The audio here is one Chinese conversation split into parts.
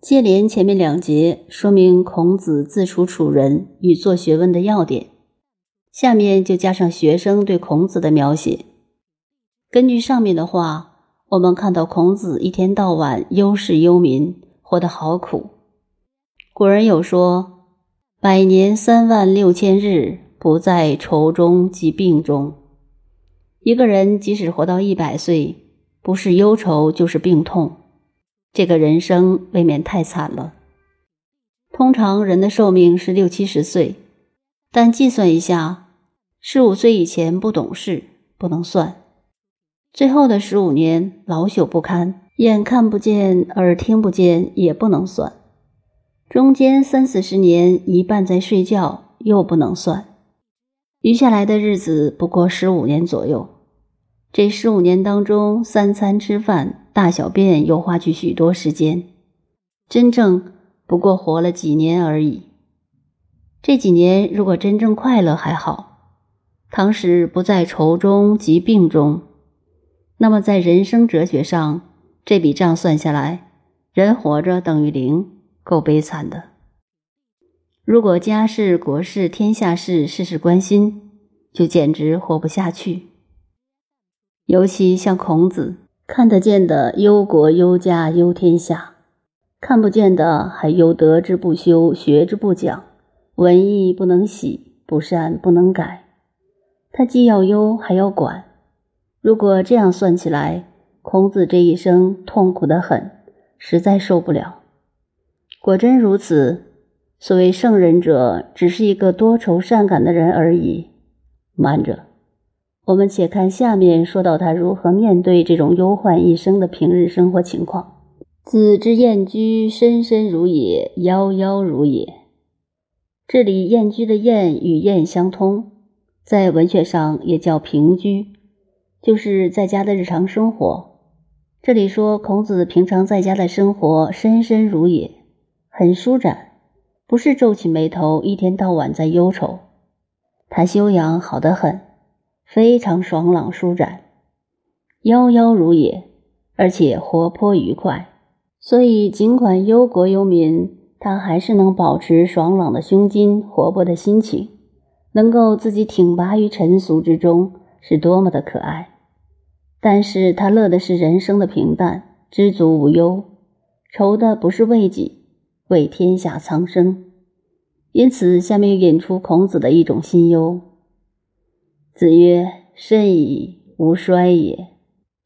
接连前面两节说明孔子自处处人与做学问的要点，下面就加上学生对孔子的描写。根据上面的话，我们看到孔子一天到晚忧世忧民，活得好苦。古人有说：“百年三万六千日，不在愁中及病中。”一个人即使活到一百岁，不是忧愁就是病痛。这个人生未免太惨了。通常人的寿命是六七十岁，但计算一下，十五岁以前不懂事，不能算；最后的十五年老朽不堪，眼看不见，耳听不见，也不能算；中间三四十年一半在睡觉，又不能算。余下来的日子不过十五年左右。这十五年当中，三餐吃饭、大小便又花去许多时间，真正不过活了几年而已。这几年如果真正快乐还好，倘使不在愁中及病中，那么在人生哲学上，这笔账算下来，人活着等于零，够悲惨的。如果家事、国事、天下事事事关心，就简直活不下去。尤其像孔子，看得见的忧国忧家忧天下，看不见的还忧德之不修，学之不讲，文艺不能喜，不善不能改。他既要忧还要管。如果这样算起来，孔子这一生痛苦的很，实在受不了。果真如此，所谓圣人者，只是一个多愁善感的人而已。慢着。我们且看下面说到他如何面对这种忧患一生的平日生活情况。子之燕居，深深如也，夭夭如也。这里燕居的燕与燕相通，在文学上也叫平居，就是在家的日常生活。这里说孔子平常在家的生活，深深如也，很舒展，不是皱起眉头，一天到晚在忧愁。他修养好得很。非常爽朗舒展，夭夭如也，而且活泼愉快。所以尽管忧国忧民，他还是能保持爽朗的胸襟、活泼的心情，能够自己挺拔于尘俗之中，是多么的可爱。但是他乐的是人生的平淡，知足无忧，愁的不是为己，为天下苍生。因此，下面又引出孔子的一种心忧。子曰：“甚矣，吾衰也！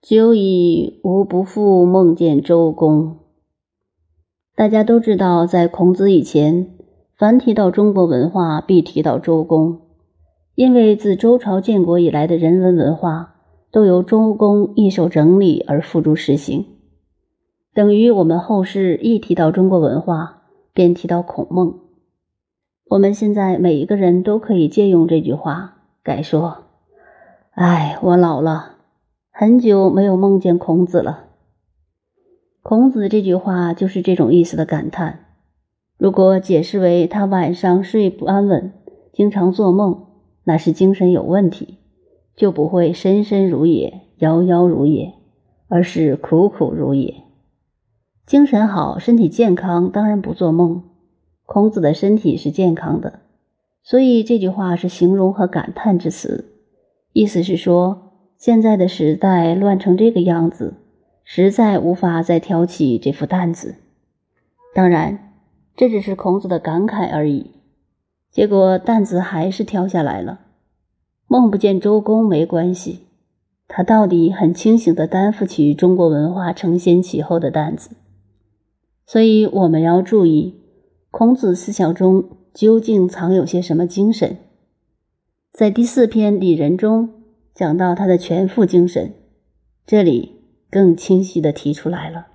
久矣，吾不复梦见周公。”大家都知道，在孔子以前，凡提到中国文化，必提到周公，因为自周朝建国以来的人文文化，都由周公一手整理而付诸实行，等于我们后世一提到中国文化，便提到孔孟。我们现在每一个人都可以借用这句话，改说。哎，我老了，很久没有梦见孔子了。孔子这句话就是这种意思的感叹。如果解释为他晚上睡不安稳，经常做梦，那是精神有问题，就不会深深如也，夭夭如也，而是苦苦如也。精神好，身体健康，当然不做梦。孔子的身体是健康的，所以这句话是形容和感叹之词。意思是说，现在的时代乱成这个样子，实在无法再挑起这副担子。当然，这只是孔子的感慨而已。结果担子还是挑下来了。梦不见周公没关系，他到底很清醒地担负起中国文化承先启后的担子。所以我们要注意，孔子思想中究竟藏有些什么精神。在第四篇《礼仁》中讲到他的全副精神，这里更清晰地提出来了。